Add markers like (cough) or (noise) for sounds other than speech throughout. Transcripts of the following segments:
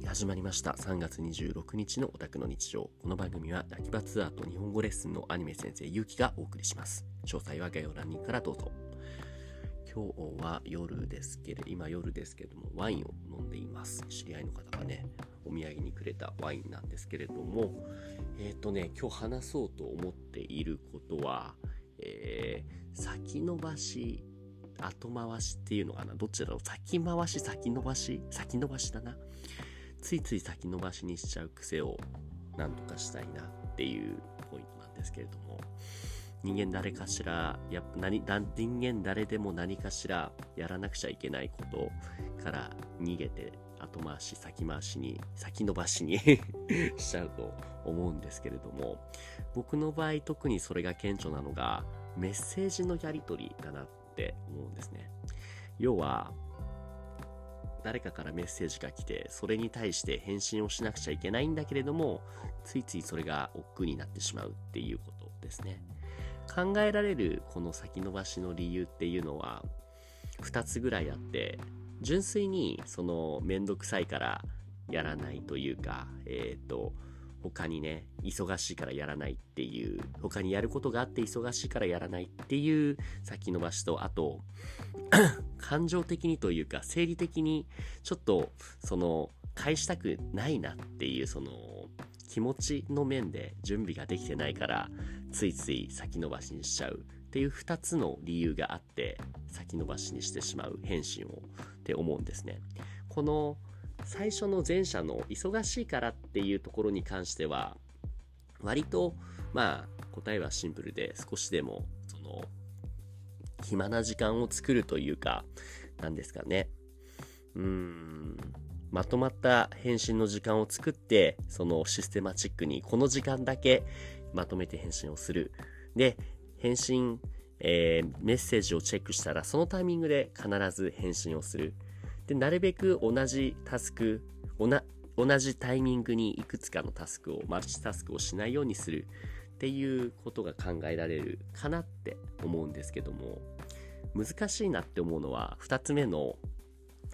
はい、始まりました。3月26日のオタクの日常。この番組は、秋葉ツアーと日本語レッスンのアニメ先生、ゆうきがお送りします。詳細は概要欄にからどうぞ。今日は夜ですけれど、今夜ですけれども、ワインを飲んでいます。知り合いの方がね、お土産にくれたワインなんですけれども、えっ、とね、今日話そうと思っていることは、えー、先延ばし後回しっていうのかな？どっちだろう先回し先延ばし？先延ばしだな？ついつい先延ばしにしちゃう癖をなんとかしたいなっていうポイントなんですけれども、人間誰かしら、やっぱ何、人間誰でも何かしらやらなくちゃいけないことから逃げて後回し先回しに先延ばしに (laughs) しちゃうと思うんですけれども、僕の場合特にそれが顕著なのがメッセージのやり取りだなって思うんですね。要は、誰かからメッセージが来て、それに対して返信をしなくちゃいけないんだけれども、ついついそれが億劫になってしまうっていうことですね。考えられるこの先延ばしの理由っていうのは、2つぐらいあって、純粋にそのめんどくさいからやらないというか、えっ、ー、と、他にね、忙しいからやらないっていう、他にやることがあって忙しいからやらないっていう先延ばしと、あと、(coughs) 感情的にというか、生理的にちょっと、その、返したくないなっていう、その、気持ちの面で準備ができてないから、ついつい先延ばしにしちゃうっていう二つの理由があって、先延ばしにしてしまう返信をって思うんですね。この、最初の前者の忙しいからっていうところに関しては、割と、まあ、答えはシンプルで、少しでも、その、暇な時間を作るというか、なんですかね。うーん、まとまった返信の時間を作って、そのシステマチックに、この時間だけまとめて返信をする。で、返信、えー、メッセージをチェックしたら、そのタイミングで必ず返信をする。で、なるべく同じタスク、同じタイミングにいくつかのタスクを、マルチタスクをしないようにするっていうことが考えられるかなって思うんですけども、難しいなって思うのは、二つ目の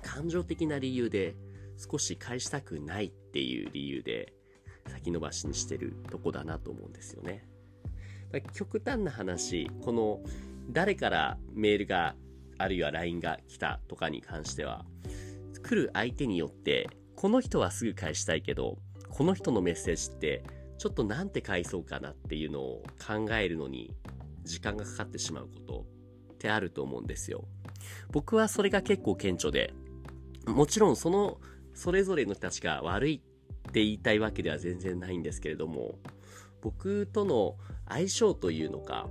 感情的な理由で少し返したくないっていう理由で先延ばしにしてるとこだなと思うんですよね。極端な話、この誰からメールがあるいは LINE が来たとかに関しては、来る相手によって、この人はすぐ返したいけど、この人のメッセージって、ちょっとなんて返そうかなっていうのを考えるのに時間がかかってしまうことってあると思うんですよ。僕はそれが結構顕著で、もちろんその、それぞれの人たちが悪いって言いたいわけでは全然ないんですけれども、僕との相性というのか、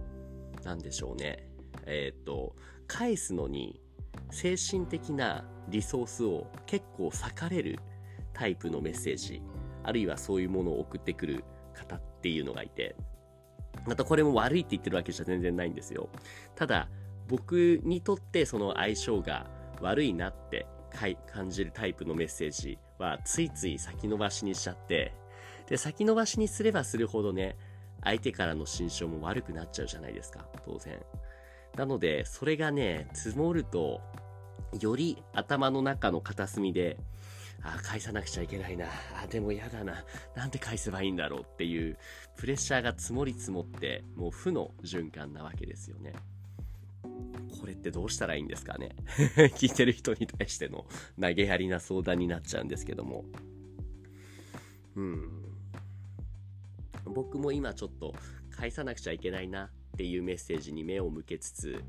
なんでしょうね。えっ、ー、と、返すのに精神的なリソースを結構割かれるタイプのメッセージ、あるいはそういうものを送ってくる方っていうのがいて、またこれも悪いって言ってるわけじゃ全然ないんですよ。ただ、僕にとってその相性が悪いなって感じるタイプのメッセージはついつい先延ばしにしちゃって、で、先延ばしにすればするほどね、相手からの心象も悪くなっちゃうじゃないですか、当然。なので、それがね、積もると、より頭の中の片隅で、あ、返さなくちゃいけないな。あ、でも嫌だな。なんて返せばいいんだろうっていう、プレッシャーが積もり積もって、もう負の循環なわけですよね。これってどうしたらいいんですかね (laughs) 聞いてる人に対しての投げやりな相談になっちゃうんですけども。うん。僕も今ちょっと返さなくちゃいけないなっていうメッセージに目を向けつつ、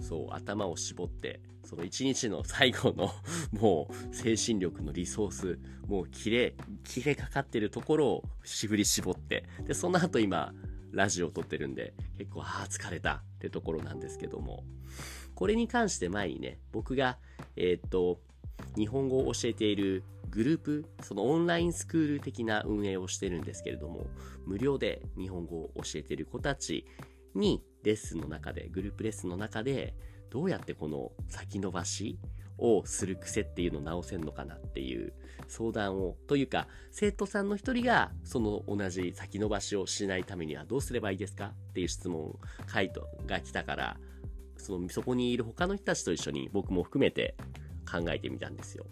そう、頭を絞って、その一日の最後の (laughs) もう、精神力のリソース、もう切れ、切れかかってるところを振り絞って、で、その後今、ラジオを撮ってるんで、結構、ああ、疲れたってところなんですけども、これに関して前にね、僕が、えー、っと、日本語を教えているグループ、そのオンラインスクール的な運営をしてるんですけれども、無料で日本語を教えている子たちにレッスンの中で、グループレッスンの中で、どうやってこの先延ばしをする癖っていうのを直せんのかなっていう相談を、というか、生徒さんの一人が、その同じ先延ばしをしないためにはどうすればいいですかっていう質問、回答が来たから、その、そこにいる他の人たちと一緒に僕も含めて考えてみたんですよ。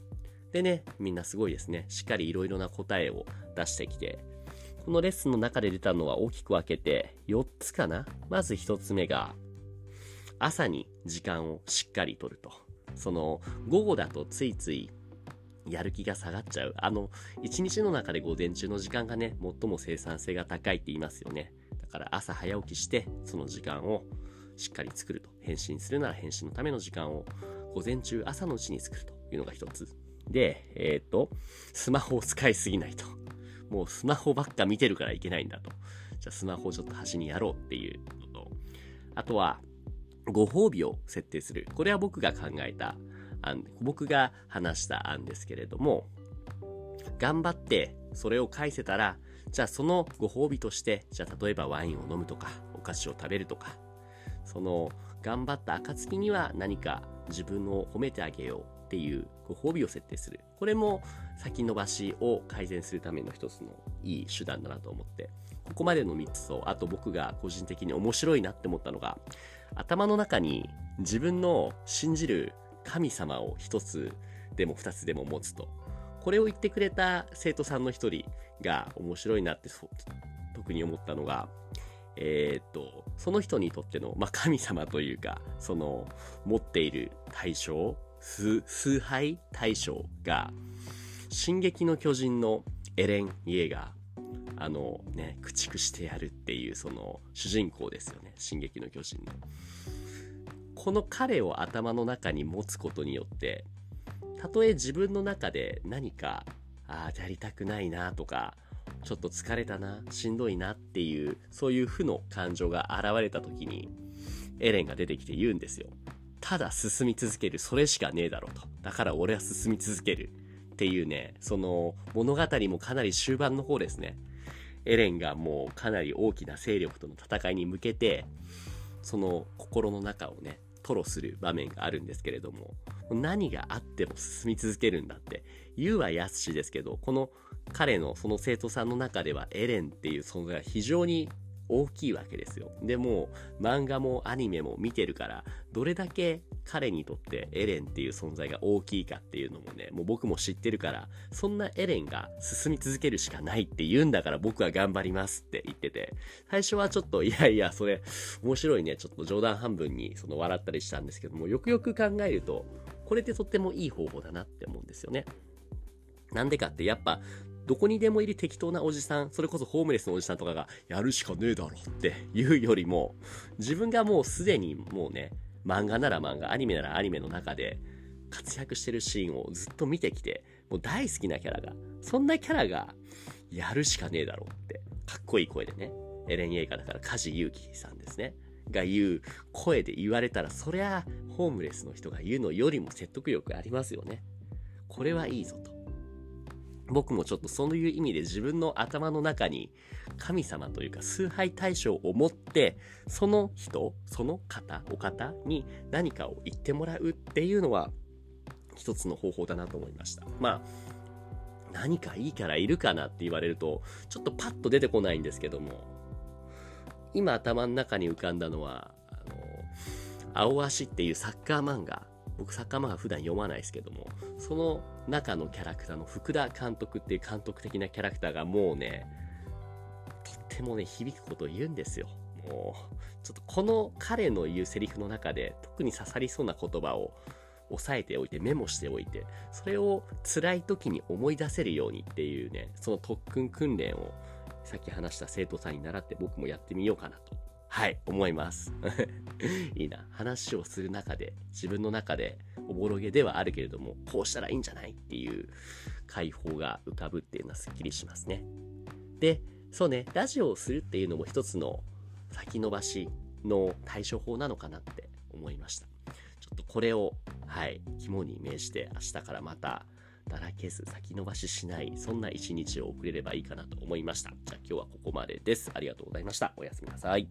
でね、みんなすごいですね。しっかりいろいろな答えを出してきて、このレッスンの中で出たのは大きく分けて4つかなまず1つ目が、朝に時間をしっかりとると。その、午後だとついついやる気が下がっちゃう。あの、一日の中で午前中の時間がね、最も生産性が高いって言いますよね。だから朝早起きして、その時間をしっかり作ると。返信するなら返信のための時間を午前中朝のうちに作るというのが一つ。で、えっ、ー、と、スマホを使いすぎないと。もうスマホばっか見てるからいけないんだと。じゃあスマホをちょっと端にやろうっていうのと、あとは、ご褒美を設定する。これは僕が考えた案、僕が話した案ですけれども、頑張ってそれを返せたら、じゃあそのご褒美として、じゃあ例えばワインを飲むとか、お菓子を食べるとか、その頑張った暁には何か自分を褒めてあげようっていうご褒美を設定する。これも先延ばしを改善するための一つのいい手段だなと思って、ここまでの3つと、あと僕が個人的に面白いなって思ったのが、頭の中に自分の信じる神様を1つでも2つでも持つと。これを言ってくれた生徒さんの一人が面白いなって特に思ったのが、えー、っと、その人にとっての、まあ、神様というか、その、持っている対象、崇拝対象が、進撃の巨人のエレン・イエガー、あのね、駆逐してやるっていうその主人公ですよね。進撃の巨人の。この彼を頭の中に持つことによって、たとえ自分の中で何か、ああ、やりたくないなとか、ちょっと疲れたな、しんどいなっていう、そういう負の感情が現れた時に、エレンが出てきて言うんですよ。ただ進み続ける、それしかねえだろうと。だから俺は進み続ける。っていうね、その物語もかなり終盤の方ですね。エレンがもうかなり大きな勢力との戦いに向けて、その心の中をね、吐露する場面があるんですけれども、何があっても進み続けるんだって、言うはやすしですけど、この彼のその生徒さんの中ではエレンっていう存在が非常に大きいわけですよ。でも、漫画もアニメも見てるから、どれだけ彼にとってエレンっていう存在が大きいかっていうのもね、もう僕も知ってるから、そんなエレンが進み続けるしかないって言うんだから僕は頑張りますって言ってて、最初はちょっと、いやいや、それ、面白いね、ちょっと冗談半分にその笑ったりしたんですけども、よくよく考えると、これってとってもいい方法だなって思うんですよね。なんでかってやっぱどこにでもいる適当なおじさん、それこそホームレスのおじさんとかがやるしかねえだろっていうよりも、自分がもうすでにもうね、漫画なら漫画、アニメならアニメの中で活躍してるシーンをずっと見てきて、もう大好きなキャラが、そんなキャラがやるしかねえだろうって、かっこいい声でね、エレン映画だから梶裕貴さんですね。が言う声で言われたら、そりゃホームレスの人が言うのよりも説得力ありますよね。これはいいぞと。僕もちょっとそういう意味で自分の頭の中に神様というか崇拝対象を持って、その人、その方、お方に何かを言ってもらうっていうのは一つの方法だなと思いました。まあ、何かいいキャラいるかなって言われると、ちょっとパッと出てこないんですけども、今頭の中に浮かんだのは、あの、青足っていうサッカー漫画僕サッカー漫画普段読まないですけども、その中のキャラクターの福田監督っていう監督的なキャラクターがもうね、とってもね、響くことを言うんですよ。もう、ちょっとこの彼の言うセリフの中で特に刺さりそうな言葉を押さえておいてメモしておいて、それを辛い時に思い出せるようにっていうね、その特訓訓練をさっき話した生徒さんに習って僕もやってみようかなとはい、思います。(laughs) いいな。話をする中で、自分の中でおぼろげではあるけれども、こうしたらいいんじゃないっていう解放が浮かぶっていうのはすっきりしますね。で、そうね、ラジオをするっていうのも一つの先延ばしの対処法なのかなって思いました。ちょっとこれを、はい、肝に銘じて明日からまただらけず先延ばししない、そんな一日を送れればいいかなと思いました。じゃあ今日はここまでです。ありがとうございました。おやすみなさい。